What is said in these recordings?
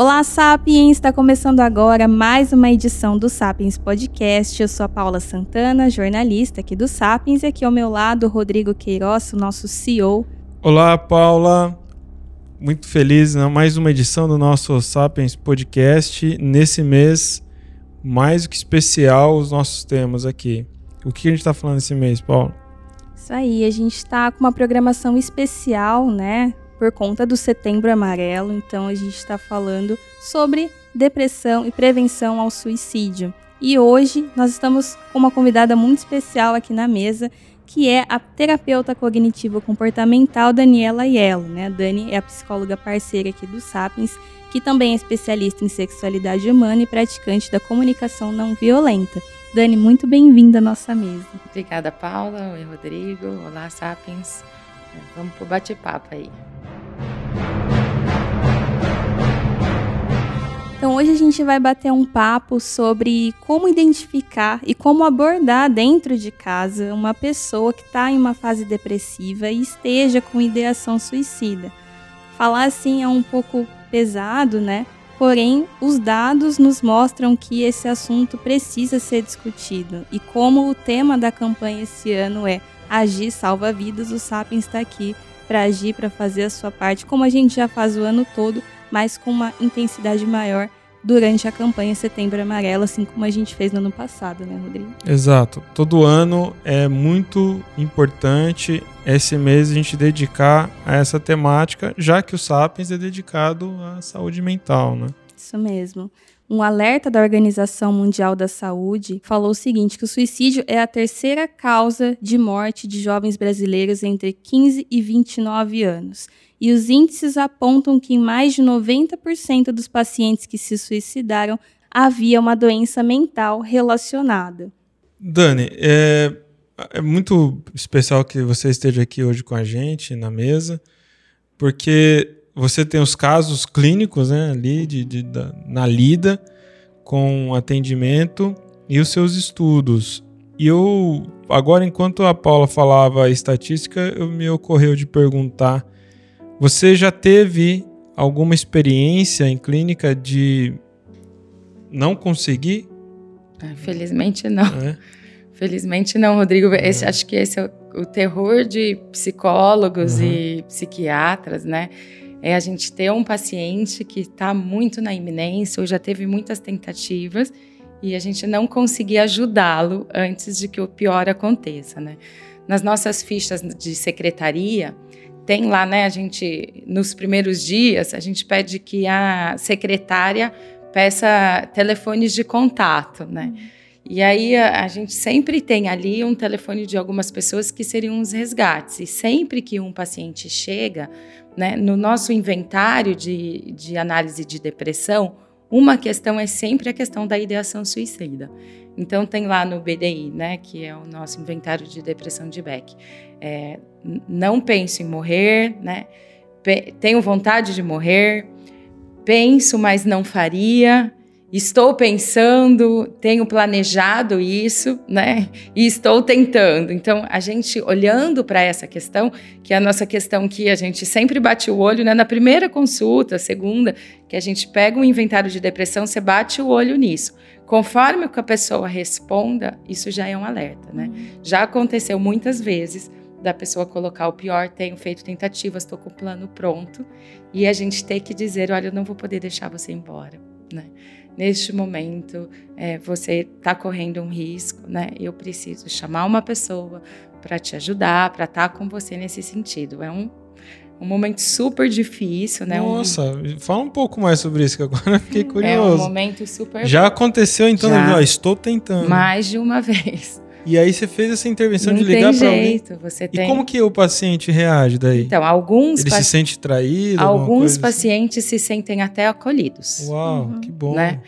Olá, Sapiens! Está começando agora mais uma edição do Sapiens Podcast. Eu sou a Paula Santana, jornalista aqui do Sapiens, e aqui ao meu lado Rodrigo Queiroz, o nosso CEO. Olá, Paula! Muito feliz, né? mais uma edição do nosso Sapiens Podcast. Nesse mês, mais do que especial, os nossos temas aqui. O que a gente está falando esse mês, Paula? Isso aí, a gente está com uma programação especial, né? Por conta do Setembro Amarelo. Então a gente está falando sobre depressão e prevenção ao suicídio. E hoje nós estamos com uma convidada muito especial aqui na mesa, que é a terapeuta cognitivo comportamental Daniela Iello. Né? A Dani é a psicóloga parceira aqui do Sapiens, que também é especialista em sexualidade humana e praticante da comunicação não violenta. Dani, muito bem-vinda à nossa mesa. Obrigada, Paula. Oi, Rodrigo. Olá, Sapiens. Vamos pro bate-papo aí. Então hoje a gente vai bater um papo sobre como identificar e como abordar dentro de casa uma pessoa que está em uma fase depressiva e esteja com ideação suicida. Falar assim é um pouco pesado, né? Porém, os dados nos mostram que esse assunto precisa ser discutido. E como o tema da campanha esse ano é Agir Salva Vidas, o Sapiens está aqui para agir, para fazer a sua parte, como a gente já faz o ano todo, mas com uma intensidade maior durante a campanha Setembro Amarelo, assim como a gente fez no ano passado, né, Rodrigo? Exato. Todo ano é muito importante esse mês a gente dedicar a essa temática, já que o Sapiens é dedicado à saúde mental, né? Isso mesmo. Um alerta da Organização Mundial da Saúde falou o seguinte: que o suicídio é a terceira causa de morte de jovens brasileiros entre 15 e 29 anos. E os índices apontam que em mais de 90% dos pacientes que se suicidaram havia uma doença mental relacionada. Dani, é, é muito especial que você esteja aqui hoje com a gente na mesa, porque você tem os casos clínicos né, ali de, de da, na lida com atendimento e os seus estudos. E eu, agora, enquanto a Paula falava a estatística, eu me ocorreu de perguntar: você já teve alguma experiência em clínica de não conseguir? Ah, felizmente não. É. Felizmente não, Rodrigo. Esse, é. Acho que esse é o, o terror de psicólogos uhum. e psiquiatras, né? É a gente ter um paciente que está muito na iminência ou já teve muitas tentativas e a gente não conseguir ajudá-lo antes de que o pior aconteça, né? Nas nossas fichas de secretaria, tem lá, né, a gente, nos primeiros dias, a gente pede que a secretária peça telefones de contato, né? E aí a, a, gente sempre tem ali um telefone de algumas pessoas que seriam os resgates. E sempre que um paciente chega, né, no nosso inventário de, de análise de depressão, uma questão é sempre a questão da ideação suicida. Então tem lá no BDI, né, que é o nosso inventário de depressão de Beck, é, não penso em morrer, né, tenho vontade de morrer, penso, mas não faria, Estou pensando, tenho planejado isso, né? E estou tentando. Então, a gente olhando para essa questão, que é a nossa questão que a gente sempre bate o olho, né? Na primeira consulta, segunda, que a gente pega um inventário de depressão, você bate o olho nisso. Conforme o que a pessoa responda, isso já é um alerta, né? Uhum. Já aconteceu muitas vezes da pessoa colocar o pior, tenho feito tentativas, estou com o plano pronto, e a gente ter que dizer, olha, eu não vou poder deixar você embora, né? Neste momento é, você está correndo um risco, né? Eu preciso chamar uma pessoa para te ajudar, para estar tá com você nesse sentido. É um, um momento super difícil, né? Nossa, um... fala um pouco mais sobre isso, que agora fiquei curioso. É um momento super. Já aconteceu então, Já, estou tentando. Mais de uma vez. E aí você fez essa intervenção Não de ligar para alguém. Você e como que o paciente reage daí? Então, alguns ele se sente traído. Alguns assim? pacientes assim? se sentem até acolhidos. Uau, uhum. que bom. Né?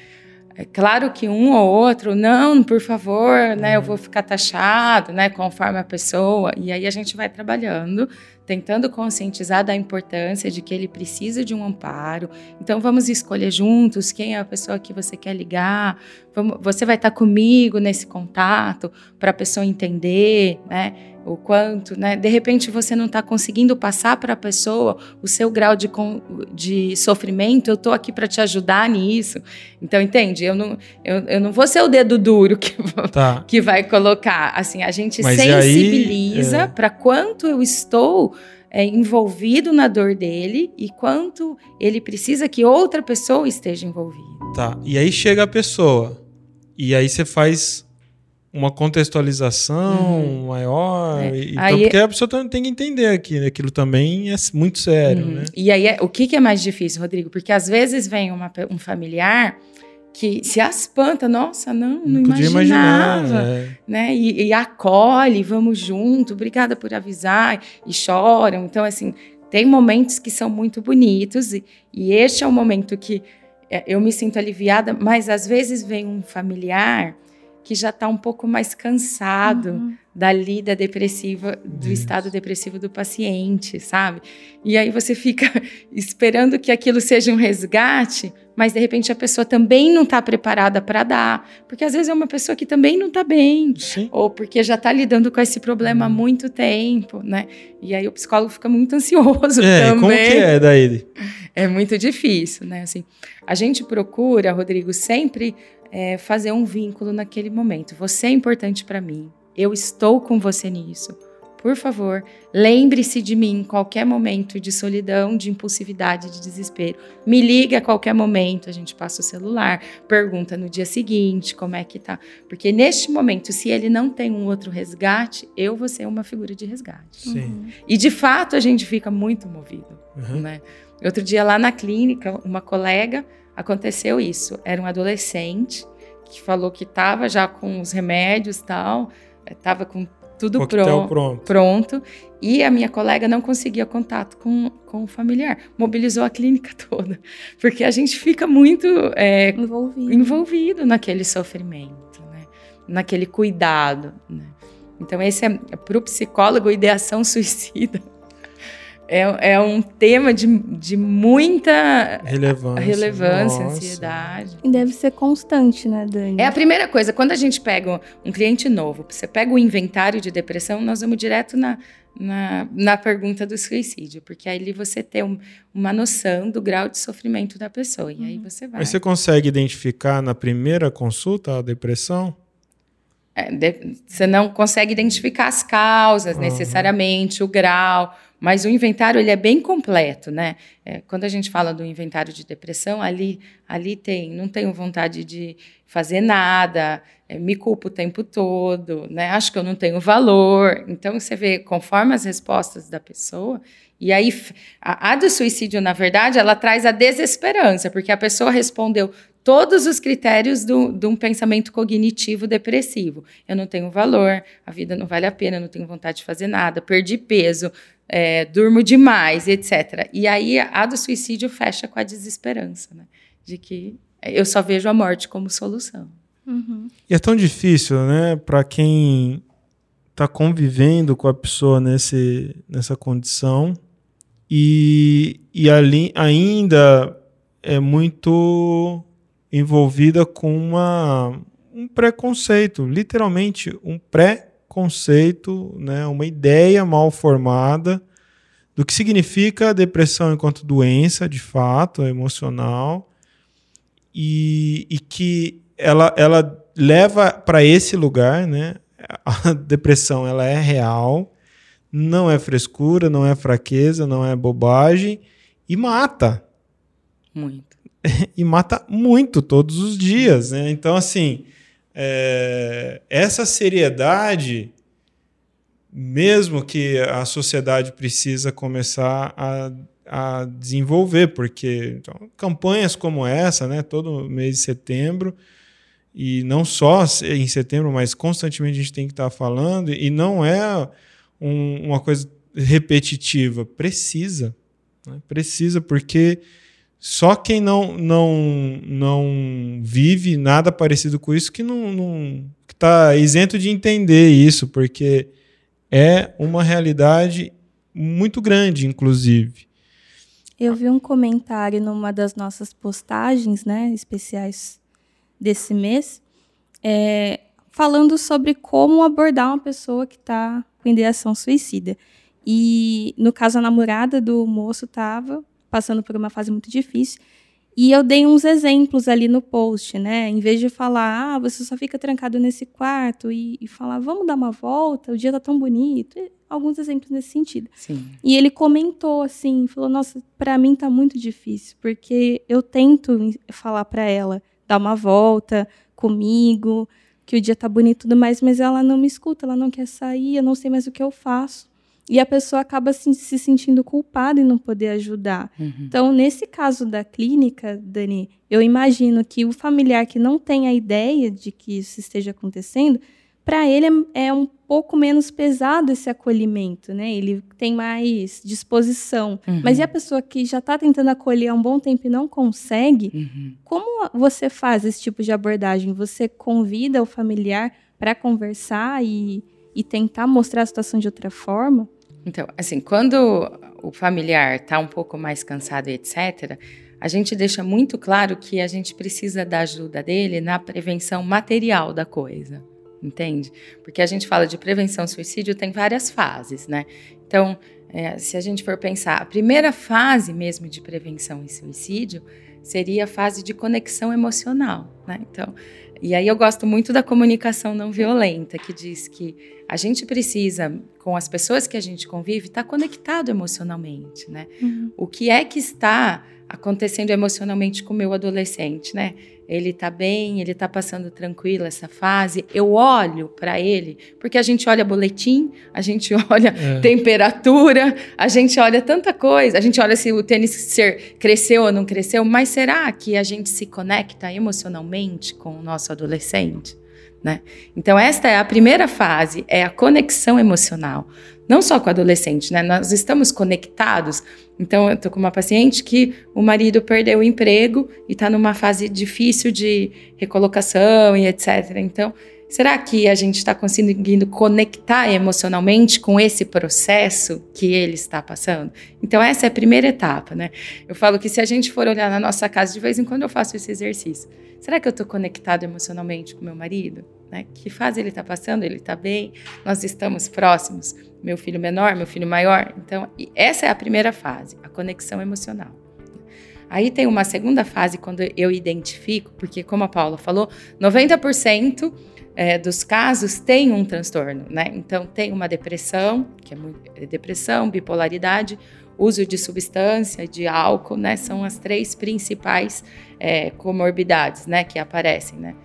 É claro que um ou outro, não, por favor, né, eu vou ficar taxado, né, conforme a pessoa. E aí a gente vai trabalhando tentando conscientizar da importância de que ele precisa de um amparo. Então vamos escolher juntos quem é a pessoa que você quer ligar. Vamos, você vai estar comigo nesse contato para a pessoa entender, né? o quanto, né? De repente você não está conseguindo passar para a pessoa o seu grau de, de sofrimento, eu estou aqui para te ajudar nisso. Então, entende? Eu não, eu, eu não vou ser o dedo duro que, tá. que vai colocar. Assim, a gente Mas sensibiliza é... para quanto eu estou é, envolvido na dor dele e quanto ele precisa que outra pessoa esteja envolvida. Tá. E aí chega a pessoa. E aí você faz uma contextualização uhum. maior. É. Então, aí, porque a pessoa tem que entender aqui, né? aquilo também é muito sério, uhum. né? E aí, o que, que é mais difícil, Rodrigo? Porque às vezes vem uma, um familiar que se espanta, nossa, não, não, não imaginava, imaginar, é. né? E, e, acolhe, vamos junto, obrigada por avisar, e choram. Então, assim, tem momentos que são muito bonitos, e, e este é o momento que é, eu me sinto aliviada, mas às vezes vem um familiar que já está um pouco mais cansado uhum. Da lida depressiva, do Isso. estado depressivo do paciente, sabe? E aí você fica esperando que aquilo seja um resgate, mas de repente a pessoa também não está preparada para dar, porque às vezes é uma pessoa que também não está bem, Sim. ou porque já está lidando com esse problema uhum. há muito tempo, né? E aí o psicólogo fica muito ansioso é, também. Como que é daí? É muito difícil, né? Assim, a gente procura, Rodrigo, sempre é, fazer um vínculo naquele momento. Você é importante para mim. Eu estou com você nisso. Por favor, lembre-se de mim em qualquer momento de solidão, de impulsividade, de desespero. Me ligue a qualquer momento, a gente passa o celular, pergunta no dia seguinte como é que tá. Porque neste momento, se ele não tem um outro resgate, eu vou ser uma figura de resgate. Sim. Uhum. E de fato a gente fica muito movido. Uhum. Né? Outro dia lá na clínica, uma colega aconteceu isso. Era um adolescente que falou que estava já com os remédios tal, estava com tudo pronto, pronto. pronto. E a minha colega não conseguia contato com, com o familiar. Mobilizou a clínica toda. Porque a gente fica muito é, envolvido. envolvido naquele sofrimento, né? naquele cuidado. Né? Então, esse é, para o psicólogo, ideação suicida é, é um tema de, de muita relevância, relevância ansiedade. E deve ser constante, né, Dani? É a primeira coisa. Quando a gente pega um cliente novo, você pega o inventário de depressão, nós vamos direto na, na, na pergunta do suicídio, porque aí você tem um, uma noção do grau de sofrimento da pessoa. E aí uhum. você vai. Mas você consegue identificar na primeira consulta a depressão? É, de, você não consegue identificar as causas uhum. necessariamente, o grau mas o inventário ele é bem completo, né? É, quando a gente fala do inventário de depressão, ali, ali tem, não tenho vontade de fazer nada, é, me culpo o tempo todo, né? Acho que eu não tenho valor. Então você vê conforme as respostas da pessoa. E aí a, a do suicídio, na verdade, ela traz a desesperança, porque a pessoa respondeu todos os critérios de um pensamento cognitivo depressivo. Eu não tenho valor, a vida não vale a pena, eu não tenho vontade de fazer nada, perdi peso, é, durmo demais, etc. E aí a do suicídio fecha com a desesperança, né? De que eu só vejo a morte como solução. Uhum. E é tão difícil, né, para quem está convivendo com a pessoa nesse, nessa condição e, e ali ainda é muito envolvida com uma, um preconceito, literalmente um preconceito, né, uma ideia mal formada do que significa a depressão enquanto doença, de fato, emocional, e, e que ela, ela leva para esse lugar, né? A depressão ela é real, não é frescura, não é fraqueza, não é bobagem e mata. Muito. e mata muito todos os dias. Né? Então, assim, é, essa seriedade, mesmo que a sociedade precisa começar a, a desenvolver, porque então, campanhas como essa, né, todo mês de setembro, e não só em setembro, mas constantemente a gente tem que estar falando, e não é um, uma coisa repetitiva, precisa. Né? Precisa, porque só quem não, não, não vive nada parecido com isso que não, não está isento de entender isso, porque é uma realidade muito grande, inclusive. Eu vi um comentário numa das nossas postagens, né, especiais desse mês, é, falando sobre como abordar uma pessoa que está com ideação suicida. E no caso a namorada do moço estava passando por uma fase muito difícil. E eu dei uns exemplos ali no post, né? Em vez de falar, ah, você só fica trancado nesse quarto e, e falar, vamos dar uma volta, o dia tá tão bonito. E alguns exemplos nesse sentido. Sim. E ele comentou assim, falou, nossa, para mim tá muito difícil, porque eu tento falar para ela dar uma volta comigo, que o dia tá bonito e tudo mais, mas ela não me escuta, ela não quer sair, eu não sei mais o que eu faço. E a pessoa acaba se, se sentindo culpada em não poder ajudar. Uhum. Então, nesse caso da clínica, Dani, eu imagino que o familiar que não tem a ideia de que isso esteja acontecendo, para ele é, é, um pouco menos pesado esse acolhimento, né? Ele tem mais disposição. Uhum. Mas e a pessoa que já está tentando acolher há um bom tempo e não consegue? Uhum. Como você faz esse tipo de abordagem? Você convida o familiar para conversar e, e tentar mostrar a situação de outra forma? Então, assim, quando o familiar está um pouco mais cansado etc., a gente deixa muito claro que a gente precisa da ajuda dele na prevenção material da coisa, entende? Porque a gente fala de prevenção suicídio, tem várias fases, né? Então, é, se a gente for pensar, a primeira fase mesmo de prevenção e suicídio seria a fase de conexão emocional, né? Então, e aí eu gosto muito da comunicação não violenta, que diz que a gente precisa, com as pessoas que a gente convive, estar tá conectado emocionalmente, né? Uhum. O que é que está acontecendo emocionalmente com o meu adolescente, né? Ele tá bem, ele tá passando tranquilo essa fase. Eu olho para ele, porque a gente olha boletim, a gente olha É. temperatura, a gente olha tanta coisa, a gente olha se o tênis ser- cresceu ou não cresceu, mas será que a gente se conecta emocionalmente com o nosso adolescente? Né? Então, esta é a primeira fase, é a conexão emocional. Não só com o adolescente, né? Nós estamos conectados. Então, eu estou com uma paciente que o marido perdeu o emprego e está numa fase difícil de recolocação e etc. Então, será que a gente está conseguindo conectar emocionalmente com esse processo que ele está passando? Então, essa é a primeira etapa, né? Eu falo que se a gente for olhar na nossa casa, de vez em quando eu faço esse exercício. Será que eu estou conectado emocionalmente com meu marido? Né? Que fase ele está passando? Ele está bem? Nós estamos próximos? Meu filho menor, meu filho maior? Então, essa é a primeira fase, a conexão emocional. Aí tem uma segunda fase quando eu identifico, porque como a Paula falou, 90% é, dos casos tem um transtorno, né? Então tem uma depressão, que é, muito, é depressão, bipolaridade, uso de substância, de álcool, né? São as três principais é, comorbidades, né? Que aparecem, né?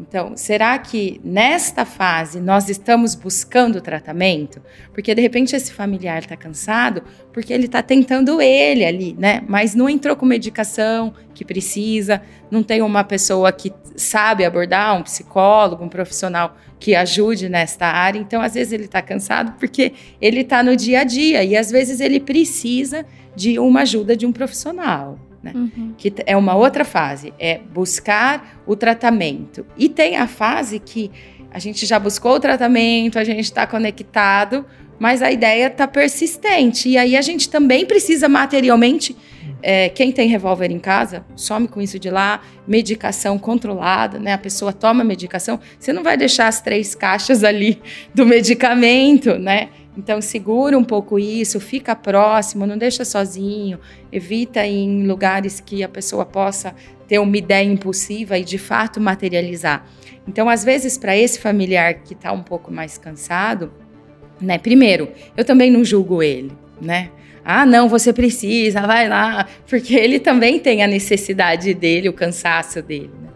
Então, será que nesta fase nós estamos buscando tratamento? Porque de repente esse familiar está cansado porque ele está tentando ele ali, né? Mas não entrou com medicação que precisa, não tem uma pessoa que sabe abordar, um psicólogo, um profissional que ajude nesta área. Então, às vezes ele está cansado porque ele está no dia a dia e às vezes ele precisa de uma ajuda de um profissional. Né? Uhum. Que é uma outra fase, é buscar o tratamento. E tem a fase que a gente já buscou o tratamento, a gente está conectado, mas a ideia está persistente. E aí a gente também precisa materialmente. É, quem tem revólver em casa, some com isso de lá, medicação controlada, né? A pessoa toma medicação, você não vai deixar as três caixas ali do medicamento, né? Então segura um pouco isso, fica próximo, não deixa sozinho, evita ir em lugares que a pessoa possa ter uma ideia impulsiva e de fato materializar. Então, às vezes, para esse familiar que está um pouco mais cansado, né? Primeiro, eu também não julgo ele, né? Ah, não, você precisa, vai lá, porque ele também tem a necessidade dele, o cansaço dele. Né?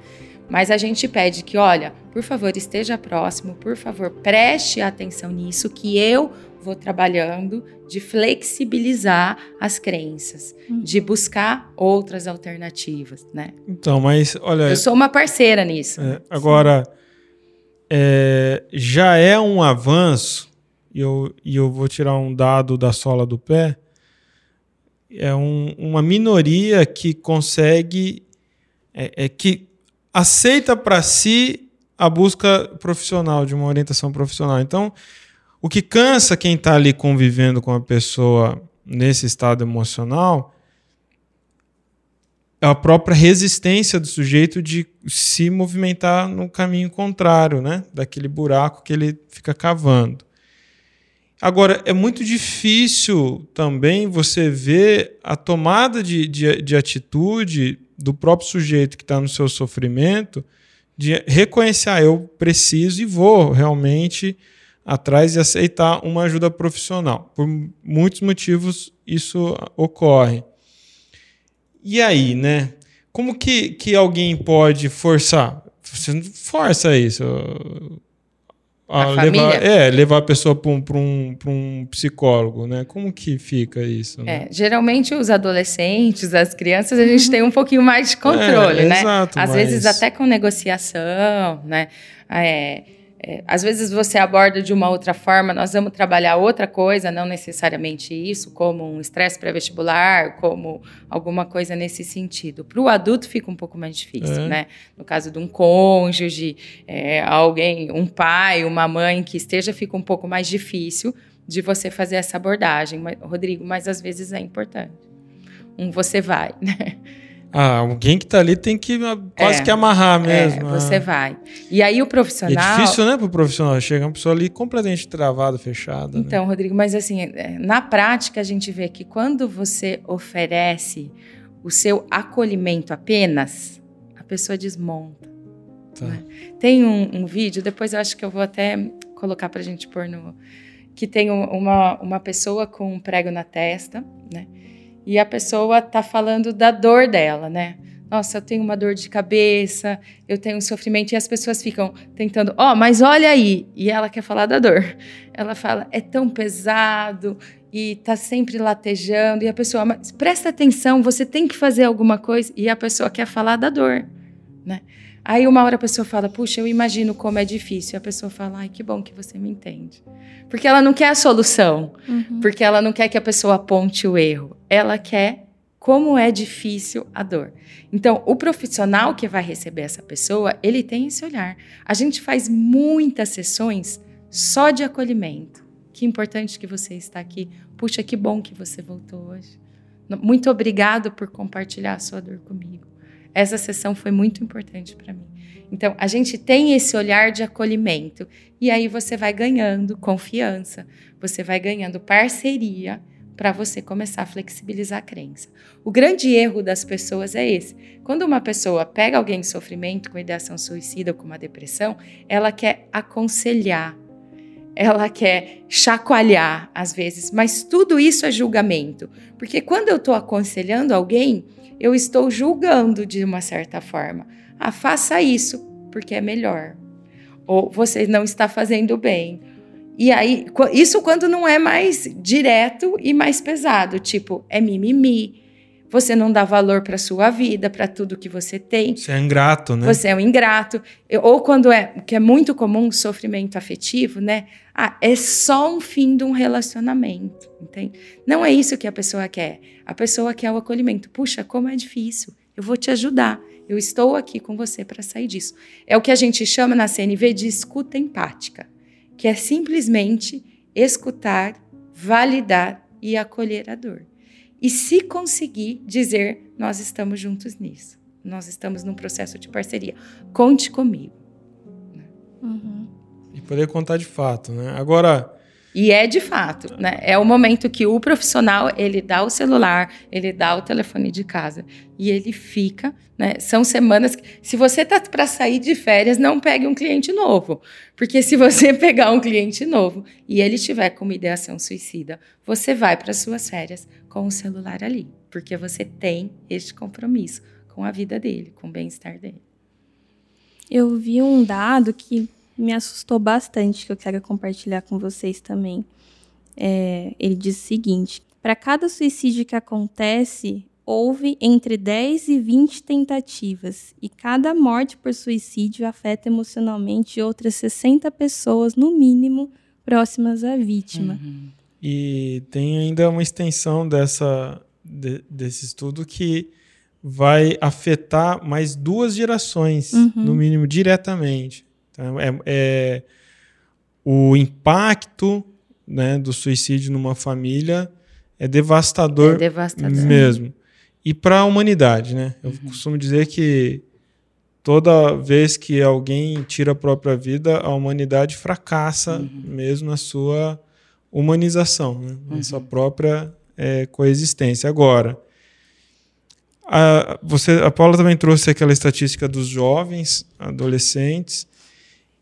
Mas a gente pede que, olha, por favor, esteja próximo, por favor, preste atenção nisso, que eu vou trabalhando de flexibilizar as crenças, Hum. de buscar outras alternativas, né? Então, mas olha. Eu sou uma parceira nisso. É, agora, é, já é um avanço, e eu, e eu vou tirar um dado da sola do pé, é um- uma minoria que consegue, é, é que aceita para si a busca profissional, de uma orientação profissional. Então, O que cansa quem está ali convivendo com a pessoa nesse estado emocional é a própria resistência do sujeito de se movimentar no caminho contrário, né? Daquele buraco que ele fica cavando. Agora, é muito difícil também você ver a tomada de, de, de atitude do próprio sujeito que está no seu sofrimento de reconhecer, ah, eu preciso e vou realmente atrás e aceitar uma ajuda profissional. Por muitos motivos isso ocorre. E aí, né? Como que, que alguém pode forçar? Você não força isso. A, a levar, é, levar a pessoa para um, um, um psicólogo, né? Como que fica isso? Né? É, geralmente os adolescentes, as crianças, a gente tem um pouquinho mais de controle, é, né? Exato, Às mas... vezes até com negociação, né? É, é, às vezes você aborda de uma outra forma, nós vamos trabalhar outra coisa, não necessariamente isso, como um estresse pré-vestibular, como alguma coisa nesse sentido. Para o adulto fica um pouco mais difícil, é. né? No caso de um cônjuge, é, alguém, um pai, uma mãe que esteja, fica um pouco mais difícil de você fazer essa abordagem, mas, Rodrigo, mas às vezes é importante. Um você vai, né? Ah, alguém que está ali tem que ah, quase é, que amarrar é, mesmo. É, você vai. E aí o profissional. É difícil, né, para o profissional? Chega uma pessoa ali completamente travada, fechada. Então, né? Rodrigo, mas assim, é, na prática a gente vê que quando você oferece o seu acolhimento apenas, a pessoa desmonta. Tá. Né? Tem um, um, vídeo, depois eu acho que eu vou até colocar para a gente pôr no. Que tem uma, uma pessoa com um prego na testa, né? E a pessoa está falando da dor dela, né? Nossa, eu tenho uma dor de cabeça, eu tenho um sofrimento, e as pessoas ficam tentando, ó, oh, mas olha aí, e ela quer falar da dor. Ela fala, é tão pesado, e tá sempre latejando, e a pessoa, mas presta atenção, você tem que fazer alguma coisa, e a pessoa quer falar da dor, né? Aí uma hora a pessoa fala, puxa, eu imagino como é difícil. E a pessoa fala, ai, que bom que você me entende. Porque ela não quer a solução. Uhum. Porque ela não quer que a pessoa aponte o erro. Ela quer como é difícil a dor. Então, o profissional que vai receber essa pessoa, ele tem esse olhar. A gente faz muitas sessões só de acolhimento. Que importante que você está aqui. Puxa, que bom que você voltou hoje. Muito obrigado por compartilhar a sua dor comigo. Essa sessão foi muito importante para mim. Então, a gente tem esse olhar de acolhimento e aí você vai ganhando confiança, você vai ganhando parceria para você começar a flexibilizar a crença. O grande erro das pessoas é esse. Quando uma pessoa pega alguém em sofrimento com ideação suicida ou com uma depressão, ela quer aconselhar, ela quer chacoalhar às vezes, mas tudo isso é julgamento. Porque quando eu estou aconselhando alguém, eu estou julgando de uma certa forma. Ah, faça isso, porque é melhor. Ou você não está fazendo bem. E aí, isso quando não é mais direto e mais pesado, tipo, é mimimi. Você não dá valor para sua vida, para tudo que você tem. Você é ingrato, né? Você é um ingrato. Ou quando é, que é muito comum, sofrimento afetivo, né? Ah, é só um fim de um relacionamento, entende? Não é isso que a pessoa quer. A pessoa quer o acolhimento. Puxa, como é difícil. Eu vou te ajudar. Eu estou aqui com você para sair disso. É o que a gente chama na CNV de escuta empática, que é simplesmente escutar, validar e acolher a dor. E se conseguir dizer, nós estamos juntos nisso. Nós estamos num processo de parceria. Conte comigo. Uhum. E poder contar de fato, né? Agora, e é de fato, né? É o momento que o profissional ele dá o celular, ele dá o telefone de casa e ele fica, né? São semanas. Que, se você tá para sair de férias, não pegue um cliente novo, porque se você pegar um cliente novo e ele tiver com uma ideação suicida, você vai para suas férias com o celular ali, porque você tem este compromisso com a vida dele, com o bem-estar dele. Eu vi um dado que me assustou bastante, que eu quero compartilhar com vocês também. É, ele diz o seguinte: para cada suicídio que acontece, houve entre 10 e 20 tentativas, e cada morte por suicídio afeta emocionalmente outras 60 pessoas, no mínimo, próximas à vítima. Uhum. E tem ainda uma extensão dessa, de, desse estudo que vai afetar mais duas gerações, uhum. no mínimo, diretamente. Então, é, é, o impacto né, do suicídio numa família é devastador, é devastador. mesmo. E para a humanidade, né? Eu uhum. costumo dizer que toda vez que alguém tira a própria vida, a humanidade fracassa uhum. mesmo na sua humanização, né? na sua uhum. própria é, coexistência. Agora, a, você, a Paula também trouxe aquela estatística dos jovens, adolescentes,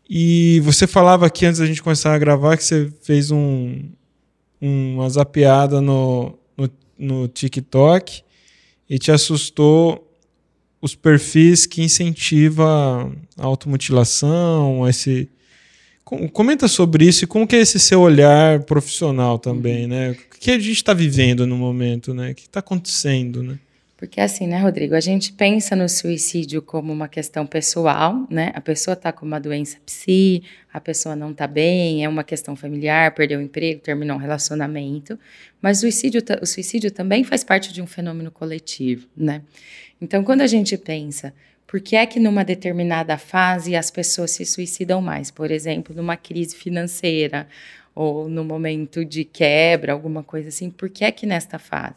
e você falava aqui antes da gente começar a gravar que você fez um, uma zapeada no, no, no TikTok e te assustou os perfis que incentivam a automutilação, esse comenta sobre isso e como que é esse seu olhar profissional também, né? O que a gente está vivendo no momento, né? O que está acontecendo, né? Porque assim, né, Rodrigo, a gente pensa no suicídio como uma questão pessoal, né? A pessoa está com uma doença psi, a pessoa não está bem, é uma questão familiar, perdeu o emprego, terminou um relacionamento. Mas o suicídio, o suicídio também faz parte de um fenômeno coletivo, né? Então, quando a gente pensa por que é que numa determinada fase as pessoas se suicidam mais? Por exemplo, numa crise financeira ou no momento de quebra, alguma coisa assim. Por que é que nesta fase?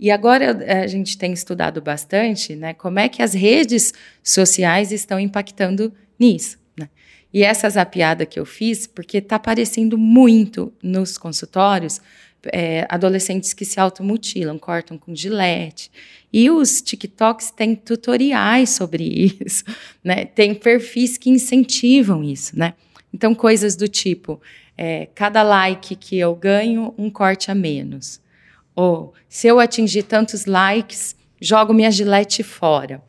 E agora a gente tem estudado bastante né, como é que as redes sociais estão impactando nisso. Né? E essa zapiada que eu fiz, porque está aparecendo muito nos consultórios é, adolescentes que se automutilam, cortam com gilete. E os TikToks têm tutoriais sobre isso, né? Tem perfis que incentivam isso, né? Então, coisas do tipo, é, cada like que eu ganho, um corte a menos. Ou se eu atingir tantos likes, jogo minha gilete fora.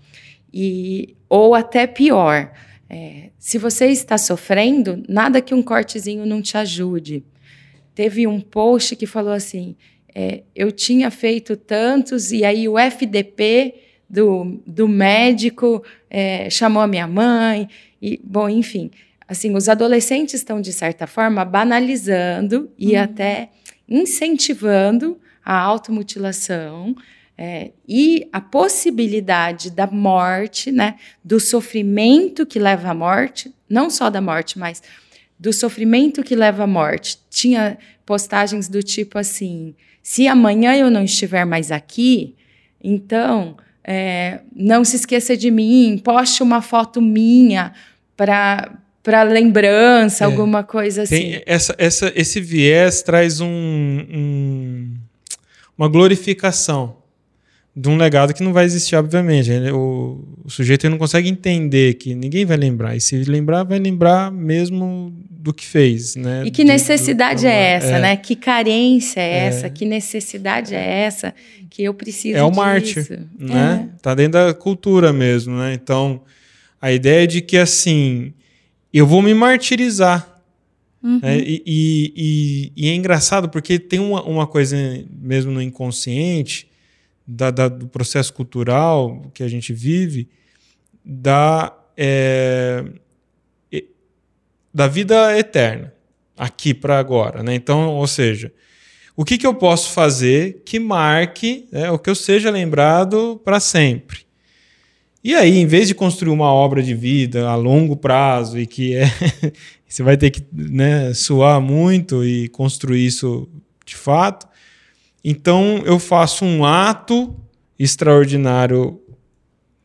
E, ou até pior, é, se você está sofrendo, nada que um cortezinho não te ajude. Teve um post que falou assim: é, eu tinha feito tantos, e aí o FDP do, do médico é, chamou a minha mãe, e, bom, enfim. Assim, os adolescentes estão, de certa forma, banalizando e uhum. até incentivando a automutilação é, e a possibilidade da morte, né, do sofrimento que leva à morte, não só da morte, mas do sofrimento que leva à morte. Tinha postagens do tipo assim: se amanhã eu não estiver mais aqui, então é, não se esqueça de mim, poste uma foto minha para para lembrança, é, alguma coisa assim. essa, essa, esse viés traz um, um uma glorificação de um legado que não vai existir, obviamente. O, o sujeito não consegue entender que ninguém vai lembrar. E se lembrar, vai lembrar mesmo do que fez. Né? E que necessidade do, do, é essa, é. né? Que carência é, é, essa? Que necessidade é essa? Que eu preciso É o disso. mártir, né? É. Tá dentro da cultura mesmo, né? Então, a ideia de que, assim, eu vou me martirizar Uhum. É, e, e, e, é engraçado porque tem uma, uma coisa mesmo no inconsciente da, da, do processo cultural que a gente vive da, é, da vida eterna, aqui para agora. Né? Então, ou seja, o que, que eu posso fazer que marque né, o que eu seja lembrado para sempre? E aí, em vez de construir uma obra de vida a longo prazo e que é você vai ter que né, suar muito e construir isso de fato, então eu faço um ato extraordinário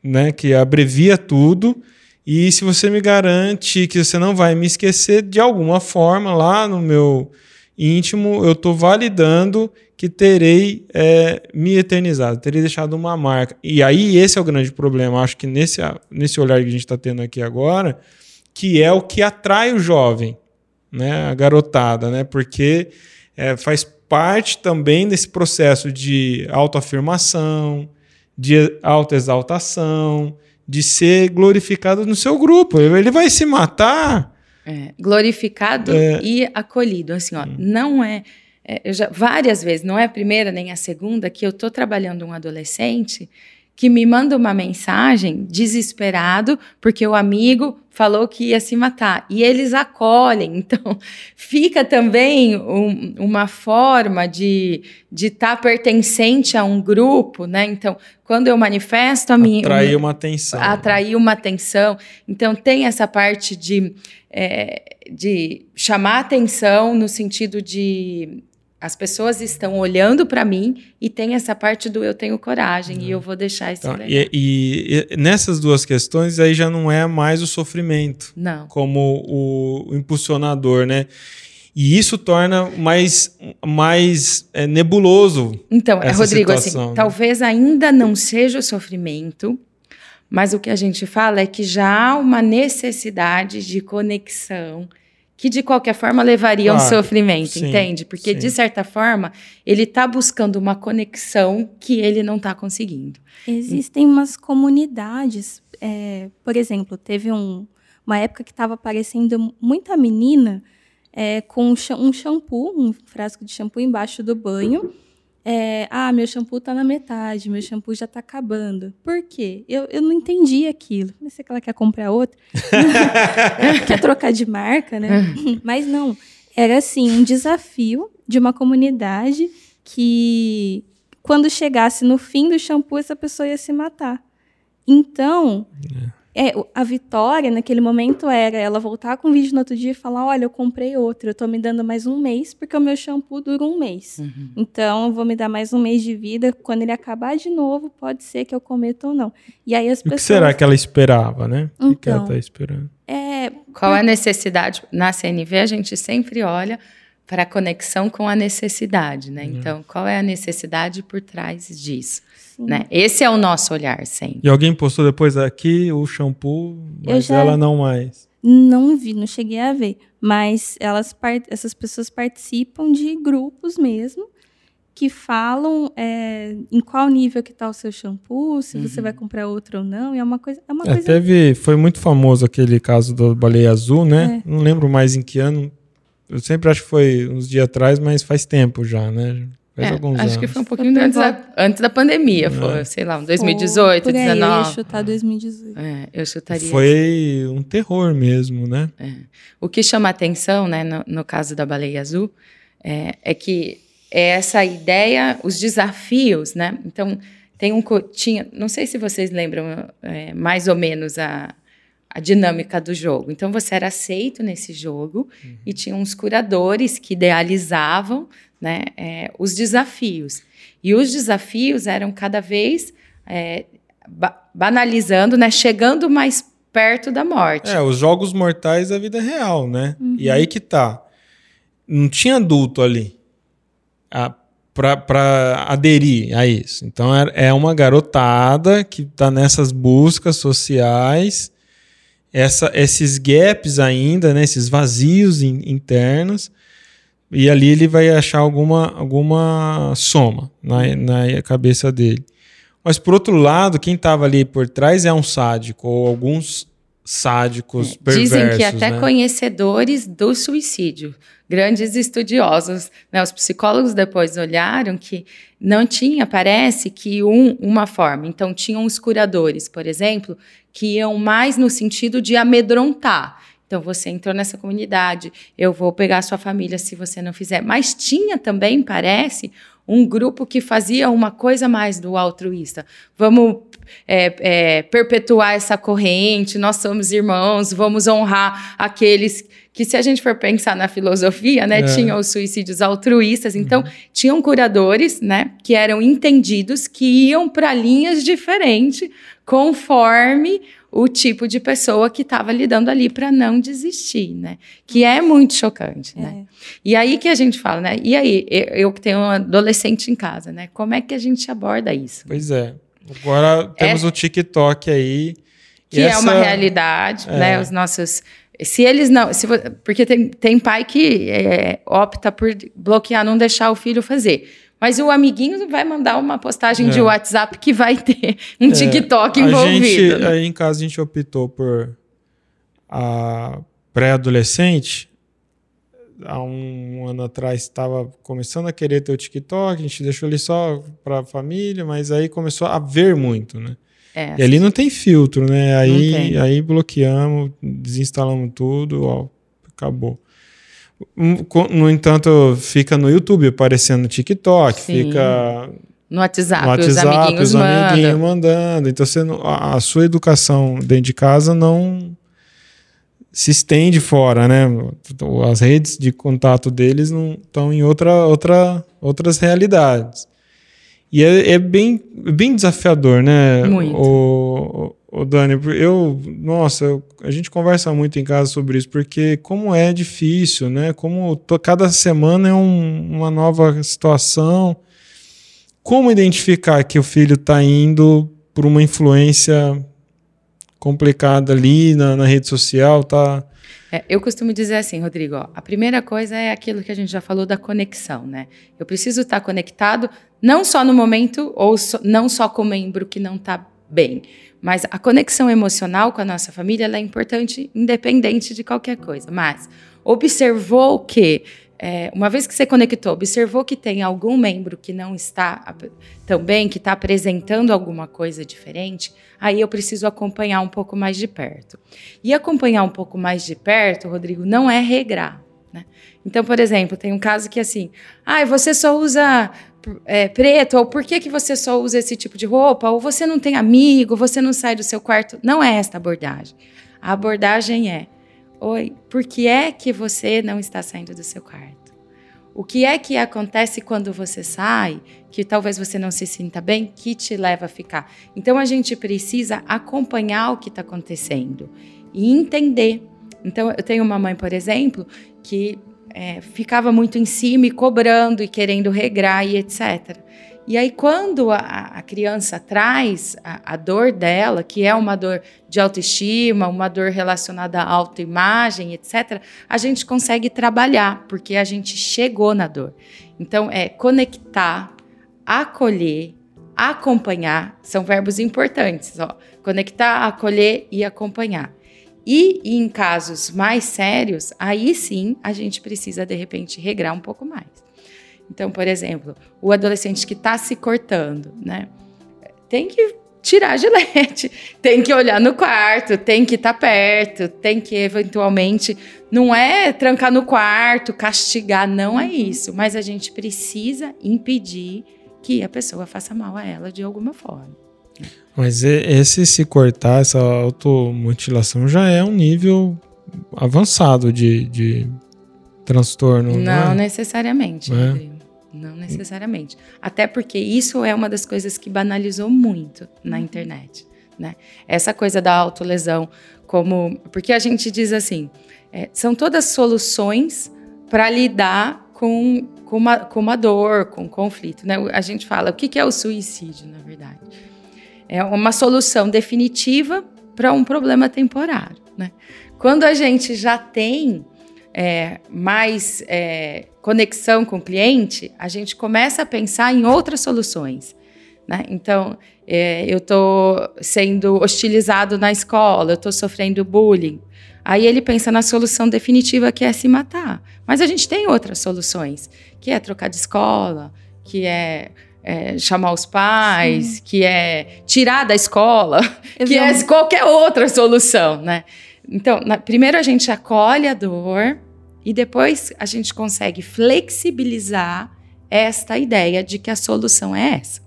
né, que abrevia tudo. E se você me garante que você não vai me esquecer de alguma forma lá no meu íntimo, eu estou validando que terei é, me eternizado, terei deixado uma marca. E aí esse é o grande problema. Acho que nesse, nesse olhar que a gente está tendo aqui agora, que é o que atrai o jovem, né, a garotada, né, porque é, faz parte também desse processo de autoafirmação, de autoexaltação, de ser glorificado no seu grupo. Ele vai se matar. É, glorificado é, e acolhido. Assim, ó, hum. não é é, eu já várias vezes, não é a primeira nem a segunda, que eu estou trabalhando um adolescente que me manda uma mensagem desesperado porque o amigo falou que ia se matar e eles acolhem. Então, fica também um, uma forma de de estar tá pertencente a um grupo, né? Então, quando eu manifesto a minha atrair uma atenção, atrair uma atenção. Então, tem essa parte de é, de chamar atenção no sentido de as pessoas estão olhando para mim e tem essa parte do eu tenho coragem uhum. e eu vou deixar esse então, e, e, e, nessas duas questões aí já não é mais o sofrimento não. como o, o impulsionador, né? E isso torna mais, mais é, nebuloso. Então, é, Rodrigo, assim, situação, assim, né? talvez ainda não seja o sofrimento, mas o que a gente fala é que já há uma necessidade de conexão que de qualquer forma levaria claro, um sofrimento, sim, entende? Porque sim. de certa forma ele está buscando uma conexão que ele não está conseguindo. Existem umas comunidades, é, por exemplo, teve um, uma época que estava aparecendo muita menina é, com um shampoo, um frasco de shampoo embaixo do banho é, ah, meu shampoo está na metade, meu shampoo já está acabando. Por quê? Eu, eu não entendi aquilo. Não sei que ela quer comprar outro. quer trocar de marca, né? Mas não. Era assim, um desafio de uma comunidade que quando chegasse no fim do shampoo, essa pessoa ia se matar. Então, é. É, a vitória naquele momento era ela voltar com o vídeo no outro dia e falar: olha, eu comprei outro, eu tô me dando mais um mês, porque o meu shampoo dura um mês. Uhum. Então, eu vou me dar mais um mês de vida. Quando ele acabar de novo, pode ser que eu cometa ou não. E aí as pessoas. O que será que ela esperava, né? Então, o que ela tá esperando? É, Qual é a necessidade? Na CNV, a gente sempre olha para a conexão com a necessidade, né? Uhum. Então, qual é a necessidade por trás disso? Né? Esse é o nosso olhar sempre. E alguém postou depois aqui o shampoo, mas já... ela não mais. Não vi, não cheguei a ver. Mas elas, essas pessoas participam de grupos mesmo que falam é, em qual nível que está o seu shampoo, se uhum. você vai comprar outro ou não. E é uma coisa. É uma é, coisa... Teve, foi muito famoso aquele caso da baleia azul, né? É. Não lembro mais em que ano. Eu sempre acho que foi uns dias atrás, mas faz tempo já, né? Faz é, alguns acho anos. que foi um pouquinho antes da, antes da pandemia, foi, é. sei lá, um 2018, foi, 2019. Eu ia chutar 2018. É, eu chutaria. Foi um terror mesmo, né? É. O que chama atenção, né, no, no caso da baleia azul, é, é que é essa ideia, os desafios, né? Então, tem um tinha, não sei se vocês lembram é, mais ou menos a, a dinâmica do jogo. Então você era aceito nesse jogo uhum. e tinha uns curadores que idealizavam né, é, os desafios. E os desafios eram cada vez é, ba banalizando, né, chegando mais perto da morte. É, os jogos mortais da vida real, né? Uhum. E aí que tá. Não tinha adulto ali para aderir a isso. Então é, é uma garotada que está nessas buscas sociais, essa, esses gaps ainda, né, esses vazios in, internos e ali ele vai achar alguma, alguma soma na, na cabeça dele. Mas por outro lado, quem estava ali por trás é um sádico, ou alguns sádicos é, perversos. Dizem que até né? conhecedores do suicídio, grandes estudiosos, né? os psicólogos depois olharam que não tinha, parece que um, uma forma. Então tinham os curadores, por exemplo, que iam mais no sentido de amedrontar. Então você entrou nessa comunidade, eu vou pegar sua família se você não fizer. Mas tinha também, parece, um grupo que fazia uma coisa mais do altruísta. Vamos é, é, perpetuar essa corrente, nós somos irmãos, vamos honrar aqueles que, se a gente for pensar na filosofia, né, é. tinham os suicídios altruístas. Então, uhum. tinham curadores, né, que eram entendidos, que iam para linhas diferentes conforme o tipo de pessoa que estava lidando ali para não desistir, né? Que é muito chocante, né? é. né? E aí que a gente fala, né? E aí, eu que tenho um adolescente em casa, né? Como é que a gente aborda isso? Pois é. Agora temos é, o TikTok aí. Que essa... é uma realidade, é. né? Os nossos. Se eles não. Se, porque tem, tem pai que é, opta por bloquear, não deixar o filho fazer. Mas o amiguinho vai mandar uma postagem é. de WhatsApp que vai ter um é. TikTok envolvido. Gente, né? Aí em casa a gente optou por a pré-adolescente há um ano atrás estava começando a querer ter o TikTok, a gente deixou ele só para a família, mas aí começou a ver muito, né? É, e ali não tem filtro, né? Aí, aí bloqueamos, desinstalamos tudo, ó, acabou. No entanto, fica no YouTube aparecendo no TikTok, Sim. fica no WhatsApp, no WhatsApp os amiguinhos os amiguinhos mandando. Então você a, sua educação dentro de casa não se estende fora, né? As redes de contato deles não estão em outra, outra, outras realidades. E é, é bem, bem desafiador, né? Muito. O, o, Dani, eu, nossa, a gente conversa muito em casa sobre isso, porque como é difícil, né? Como cada semana é um, uma nova situação. Como identificar que o filho está indo por uma influência complicada ali na, na rede social, tá? É, eu costumo dizer assim, Rodrigo, ó, a primeira coisa é aquilo que a gente já falou da conexão, né? Eu preciso estar conectado não só no momento ou so, não só com o membro que não está bem, mas a conexão emocional com a nossa família é importante independente de qualquer coisa. Mas observou que é, uma vez que você conectou, observou que tem algum membro que não está tão bem, que está apresentando alguma coisa diferente, aí eu preciso acompanhar um pouco mais de perto. E acompanhar um pouco mais de perto, Rodrigo, não é regrar. Né? Então, por exemplo, tem um caso que assim, ah, você só usa é, preto, ou por que, que você só usa esse tipo de roupa, ou você não tem amigo, você não sai do seu quarto. Não é esta abordagem. A abordagem é Oi, por que é que você não está saindo do seu quarto? O que é que acontece quando você sai, que talvez você não se sinta bem, que te leva a ficar? Então a gente precisa acompanhar o que está acontecendo e entender. Então eu tenho uma mãe, por exemplo, que é, ficava muito em cima e cobrando e querendo regrar e etc. E aí, quando a, a criança traz a, a, dor dela, que é uma dor de autoestima, uma dor relacionada à autoimagem, etc., a gente consegue trabalhar, porque a gente chegou na dor. Então, é conectar, acolher, acompanhar, são verbos importantes, ó. Conectar, acolher e acompanhar. E em casos mais sérios, aí sim a gente precisa, de repente, regrar um pouco mais. Então, por exemplo, o adolescente que está se cortando, né? Tem que tirar a gilete, tem que olhar no quarto, tem que estar tá perto, tem que eventualmente. Não é trancar no quarto, castigar, não é isso. Mas a gente precisa impedir que a pessoa faça mal a ela de alguma forma. Mas esse se cortar, essa automutilação já é um nível avançado de, de transtorno. Não, não é? necessariamente, é? Rodrigo. Não necessariamente. Até porque isso é uma das coisas que banalizou muito na internet. Né? Essa coisa da autolesão, como. Porque a gente diz assim: é, são todas soluções para lidar com, com, uma, com uma dor, com um conflito. Né? A gente fala: o que é o suicídio, na verdade? É uma solução definitiva para um problema temporário. Né? Quando a gente já tem é, mais é, conexão com o cliente, a gente começa a pensar em outras soluções. Né? Então, é, eu estou sendo hostilizado na escola, eu estou sofrendo bullying. Aí ele pensa na solução definitiva que é se matar. Mas a gente tem outras soluções, que é trocar de escola, que é, é chamar os pais, Sim. que é tirar da escola, eu que é qualquer outra solução, né? Então, na, primeiro a gente acolhe a dor, e depois a gente consegue flexibilizar esta ideia de que a solução é essa,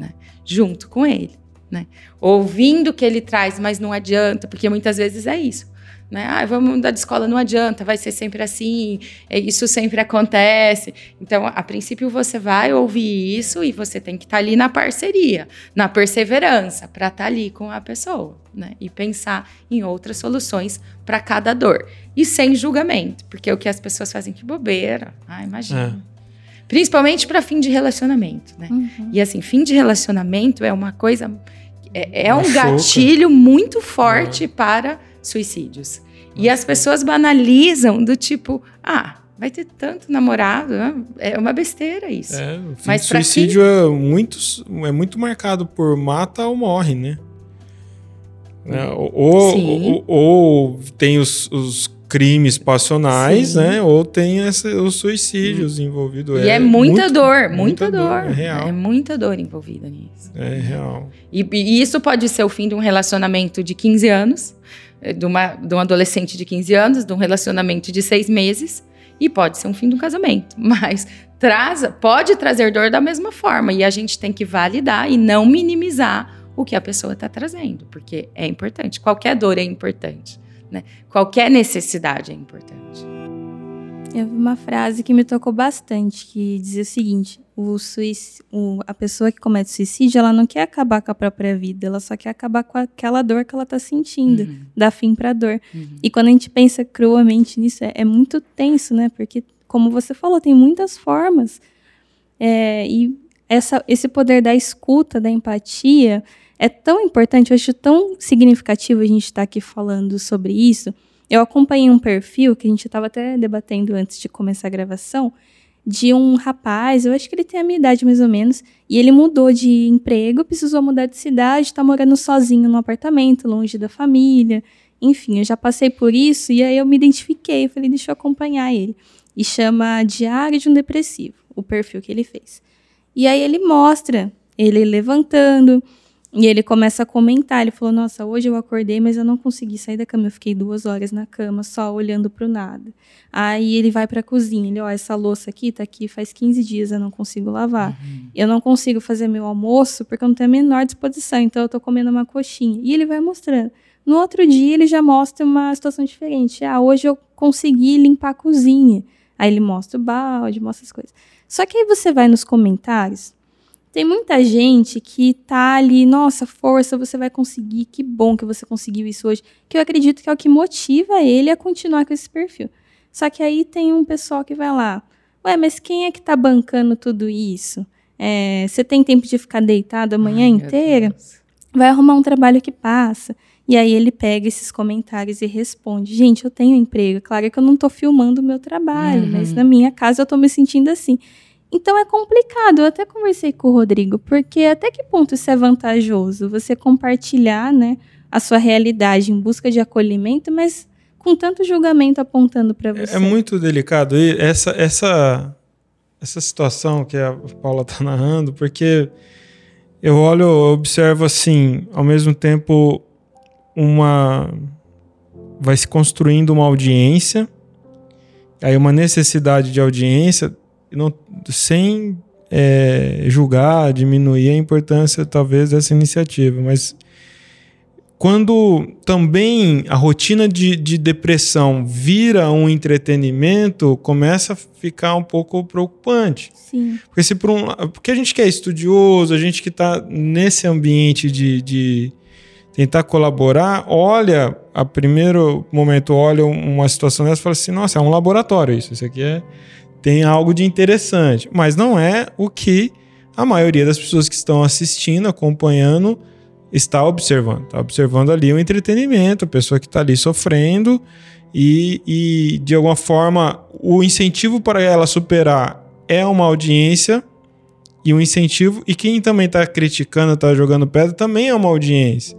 né? junto com ele. Né? Ouvindo o que ele traz, mas não adianta, porque muitas vezes é isso. Né? Ah, vamos mudar de escola, não adianta, vai ser sempre assim, é, isso sempre acontece. Então, a princípio, você vai ouvir isso e você tem que estar tá ali na parceria, na perseverança, para estar tá ali com a pessoa né? e pensar em outras soluções para cada dor. E sem julgamento, porque o que as pessoas fazem, que bobeira, ah, imagina. É. Principalmente para fim de relacionamento, né? Uhum. E assim, fim de relacionamento é uma coisa. É, é um gatilho muito forte é. para suicídios. E as pessoas banalizam do tipo, ah, vai ter tanto namorado, né? é uma besteira isso. É, Mas suicídio é muito, é muito marcado por mata ou morre, né? É, ou, ou, ou, tem os, os, crimes passionais, Sim. né? Ou tem essa, os suicídios envolvidos. E é, é muita muito, dor, muita, muita dor. dor. É real. É muita dor envolvida nisso. É real. E, e, isso pode ser o fim de um relacionamento de 15 anos, de, uma, de um adolescente de 15 anos, de um relacionamento de seis meses, e pode ser um fim um casamento. Mas traz, pode trazer dor da mesma forma. E a gente tem que validar e não minimizar o que a pessoa está trazendo, porque é importante. Qualquer dor é importante. Né? Qualquer necessidade é importante. Eu vi uma frase que me tocou bastante, que dizia o seguinte: o o, a pessoa que comete suicídio, ela não quer acabar com a própria vida, ela só quer acabar com aquela dor que ela está sentindo, uhum. dar fim para a dor. Uhum. E quando a gente pensa cruamente nisso, é, é, muito tenso, né? Porque, como você falou, tem muitas formas. É, e essa, esse poder da escuta, da empatia, é tão importante, eu acho tão significativo a gente estar tá aqui falando sobre isso. Eu acompanhei um perfil que a gente estava até debatendo antes de começar a gravação, de um rapaz, eu acho que ele tem a minha idade mais ou menos, e ele mudou de emprego, precisou mudar de cidade, está morando sozinho no apartamento, longe da família. Enfim, eu já passei por isso e aí eu me identifiquei, falei, deixa eu acompanhar ele. E chama Diário de um Depressivo, o perfil que ele fez. E aí ele mostra ele levantando, e ele começa a comentar. Ele falou: Nossa, hoje eu acordei, mas eu não consegui sair da cama. Eu fiquei duas horas na cama, só olhando para o nada. Aí ele vai para a cozinha. Ele: Ó, essa louça aqui tá aqui faz 15 dias, eu não consigo lavar. Uhum. Eu não consigo fazer meu almoço porque eu não tenho a menor disposição. Então eu tô comendo uma coxinha. E ele vai mostrando. No outro dia, ele já mostra uma situação diferente. Ah, hoje eu consegui limpar a cozinha. Aí ele mostra o balde, mostra as coisas. Só que aí você vai nos comentários tem muita gente que tá ali, nossa, força, você vai conseguir, que bom que você conseguiu isso hoje. Que eu acredito que é o que motiva ele a continuar com esse perfil. Só que aí tem um pessoal que vai lá, ué, mas quem é que tá bancando tudo isso? É, você tem tempo de ficar deitado a manhã Ai, inteira? Vai arrumar um trabalho que passa. E aí ele pega esses comentários e responde: Gente, eu tenho emprego. Claro que eu não estou filmando o meu trabalho, uhum. mas na minha casa eu estou me sentindo assim. Então é complicado. Eu até conversei com o Rodrigo, porque até que ponto isso é vantajoso? Você compartilhar, né, a sua realidade em busca de acolhimento, mas com tanto julgamento apontando para é, você. É muito delicado e essa essa essa situação que a Paula está narrando, porque eu olho, eu observo assim, ao mesmo tempo uma vai se construindo uma audiência, aí uma necessidade de audiência não, sem é, julgar, diminuir a importância talvez dessa iniciativa, mas quando também a rotina de, de, depressão vira um entretenimento, começa a ficar um pouco preocupante. Sim. Porque, se por um, porque a gente que é estudioso, a gente que está nesse ambiente de, de, tentar colaborar, olha, a primeiro momento, olha uma situação dessa e fala assim: nossa, é um laboratório isso, isso aqui é tem algo de interessante, mas não é o que a maioria das pessoas que estão assistindo, acompanhando, está observando. Está observando ali o entretenimento, a pessoa que está ali sofrendo e, e, de alguma forma, o incentivo para ela superar é uma audiência e um incentivo, e quem também está criticando, está jogando pedra, também é uma audiência.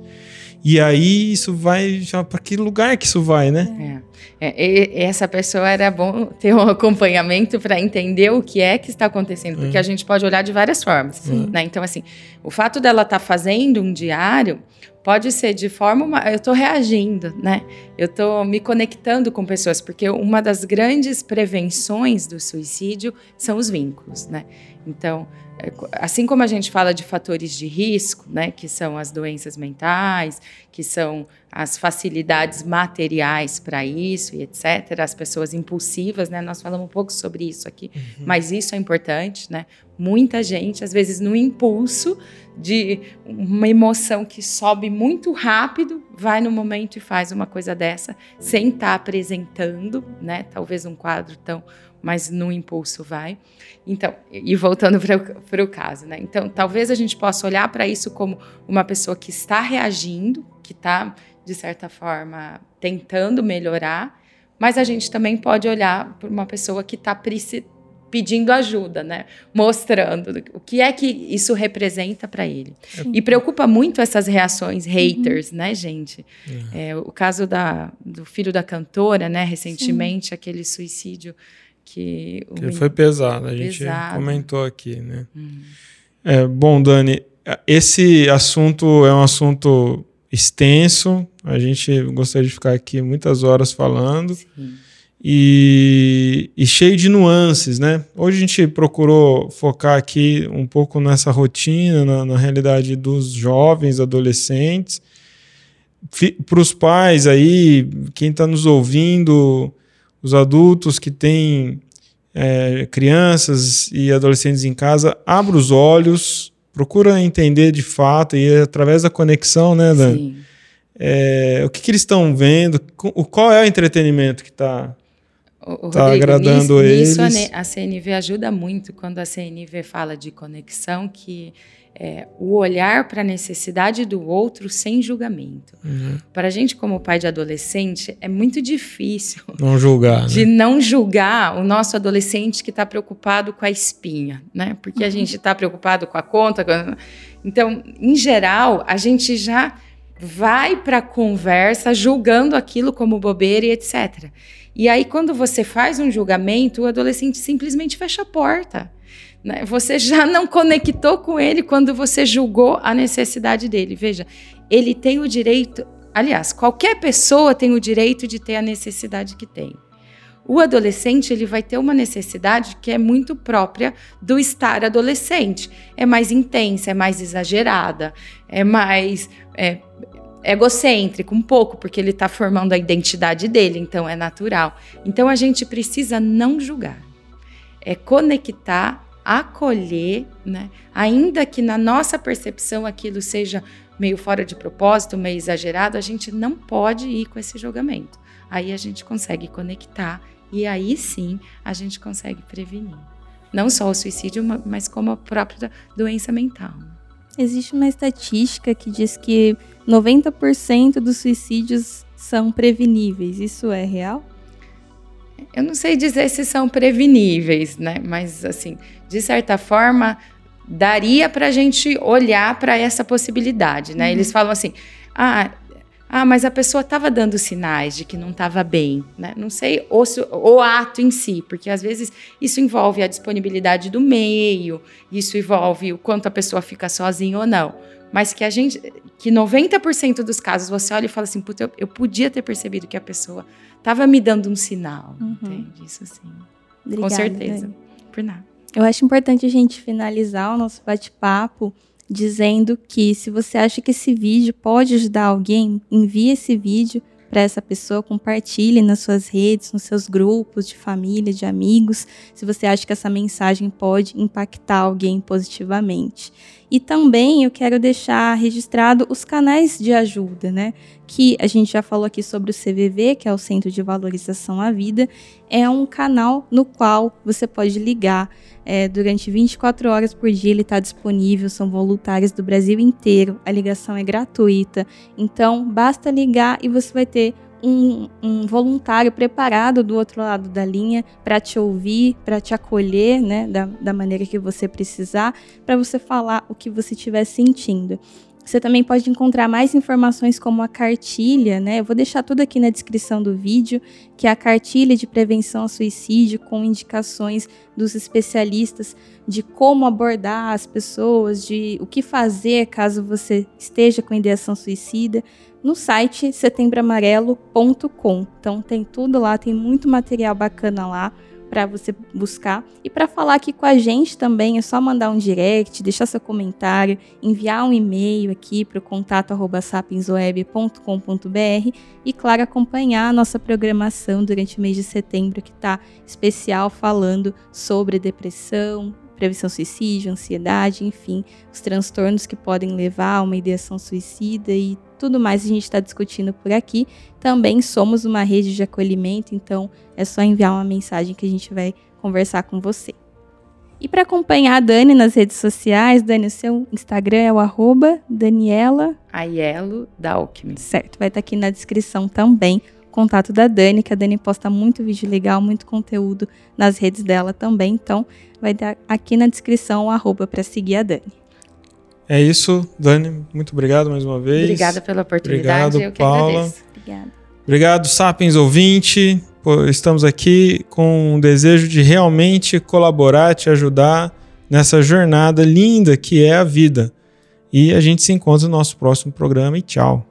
E aí isso vai para que lugar que isso vai, né? É. É, essa pessoa era bom ter um acompanhamento para entender o que é que está acontecendo, porque é. a gente pode olhar de várias formas. Né? Então, assim, o fato dela estar tá fazendo um diário pode ser de forma. Eu estou reagindo, né? Eu estou me conectando com pessoas, porque uma das grandes prevenções do suicídio são os vínculos, né? Então, é, assim como a gente fala de fatores de risco, né, que são as doenças mentais, que são as facilidades materiais para isso e etc., as pessoas impulsivas, né, nós falamos um pouco sobre isso aqui, uhum. mas isso é importante, né? Muita gente, às vezes, no impulso de uma emoção que sobe muito rápido, vai no momento e faz uma coisa dessa, sem estar tá apresentando, né? Talvez um quadro tão mas no impulso vai. Então, e voltando para o caso, né? Então, talvez a gente possa olhar para isso como uma pessoa que está reagindo, que está, de certa forma, tentando melhorar, mas a gente também pode olhar para uma pessoa que está pedindo ajuda, né? Mostrando o que é que isso representa para ele. Sim. E preocupa muito essas reações haters, uhum. né, gente? Uhum. É, o caso da, do filho da cantora, né? Recentemente, Sim. aquele suicídio que... que foi pesado, a gente comentou aqui, né? Uhum. É, bom, Dani, esse assunto é um assunto extenso, a gente gostaria de ficar aqui muitas horas falando. Sim e, e, cheio de nuances, né? Hoje a gente procurou focar aqui um pouco nessa rotina, na, na realidade dos jovens, adolescentes. Para os pais aí, quem está nos ouvindo, os adultos que têm é, crianças e adolescentes em casa, abra os olhos, procura entender de fato e através da conexão, né, Dan? É, o que, que eles estão vendo, qual é o entretenimento que está Está agradando nisso, eles. Nisso a CNV ajuda muito quando a CNV fala de conexão, que é o olhar para a necessidade do outro sem julgamento. Uhum. Para a gente, como pai de adolescente, é muito difícil não julgar, de né? não julgar o nosso adolescente que está preocupado com a espinha, né? Porque uhum. a gente está preocupado com a conta. Então, em geral, a gente já vai para a conversa julgando aquilo como bobeira e etc. E aí, quando você faz um julgamento, o adolescente simplesmente fecha a porta. Né? Você já não conectou com ele quando você julgou a necessidade dele. Veja, ele tem o direito. Aliás, qualquer pessoa tem o direito de ter a necessidade que tem. O adolescente ele vai ter uma necessidade que é muito própria do estar adolescente. É mais intensa, é mais exagerada, é mais é, egocêntrico, um pouco, porque ele está formando a identidade dele, então é natural. Então a gente precisa não julgar, é conectar, acolher, né? Ainda que na nossa percepção aquilo seja meio fora de propósito, meio exagerado, a gente não pode ir com esse julgamento. Aí a gente consegue conectar e aí sim a gente consegue prevenir. Não só o suicídio, mas como a própria doença mental. Existe uma estatística que diz que 90% dos suicídios são preveníveis. Isso é real? Eu não sei dizer se são preveníveis, né? Mas, assim, de certa forma, daria para a gente olhar para essa possibilidade, né? Uhum. Eles falam assim: ah, ah, mas a pessoa estava dando sinais de que não estava bem, né? Não sei o, o, ato em si, porque às vezes isso envolve a disponibilidade do meio, isso envolve o quanto a pessoa fica sozinha ou não. Mas que a gente, que 90% dos casos você olha e fala assim, puta, eu, eu podia ter percebido que a pessoa estava me dando um sinal, uhum. entende? Isso sim. Obrigada, Com certeza. Por nada. Eu acho importante a gente finalizar o nosso bate-papo dizendo que se você acha que esse vídeo pode ajudar alguém, envie esse vídeo para essa pessoa, compartilhe nas suas redes, nos seus grupos de família, de amigos, se você acha que essa mensagem pode impactar alguém positivamente. E também eu quero deixar registrado os canais de ajuda, né? Que a gente já falou aqui sobre o CVV, que é o Centro de Valorização à Vida, é um canal no qual você pode ligar é, durante 24 horas por dia. Ele está disponível, são voluntários do Brasil inteiro, a ligação é gratuita. Então, basta ligar e você vai ter um, um, voluntário preparado do outro lado da linha para te ouvir, para te acolher, né, da, da maneira que você precisar, para você falar o que você estiver sentindo. Você também pode encontrar mais informações como a cartilha, né? Eu vou deixar tudo aqui na descrição do vídeo, que é a cartilha de prevenção ao suicídio com indicações dos especialistas de como abordar as pessoas, de o que fazer caso você esteja com ideação suicida no site setembroamarelo.com. Então tem tudo lá, tem muito material bacana lá para você buscar. E para falar aqui com a gente também, é só mandar um direct, deixar seu comentário, enviar um e-mail aqui para o contato sapiensweb.com.br e, claro, acompanhar a nossa programação durante o mês de setembro, que está especial falando sobre depressão, prevenção suicídio, ansiedade, enfim, os transtornos que podem levar a uma ideação suicida e tudo mais a gente está discutindo por aqui. Também somos uma rede de acolhimento, então é só enviar uma mensagem que a gente vai conversar com você. E para acompanhar a Dani nas redes sociais, Dani, o seu Instagram é o arroba Daniela Aiello. Certo, vai estar tá aqui na descrição também contato da Dani, que a Dani posta muito vídeo legal, muito conteúdo nas redes dela também. Então, vai dar aqui na descrição o arroba para seguir a Dani. É isso, Dani. Muito obrigado mais uma vez. Obrigada pela oportunidade. Obrigado, eu que Paula. Obrigada. Obrigado, Sapiens ouvinte. Estamos aqui com o desejo de realmente colaborar, te ajudar nessa jornada linda que é a vida. E a gente se encontra no nosso próximo programa e tchau.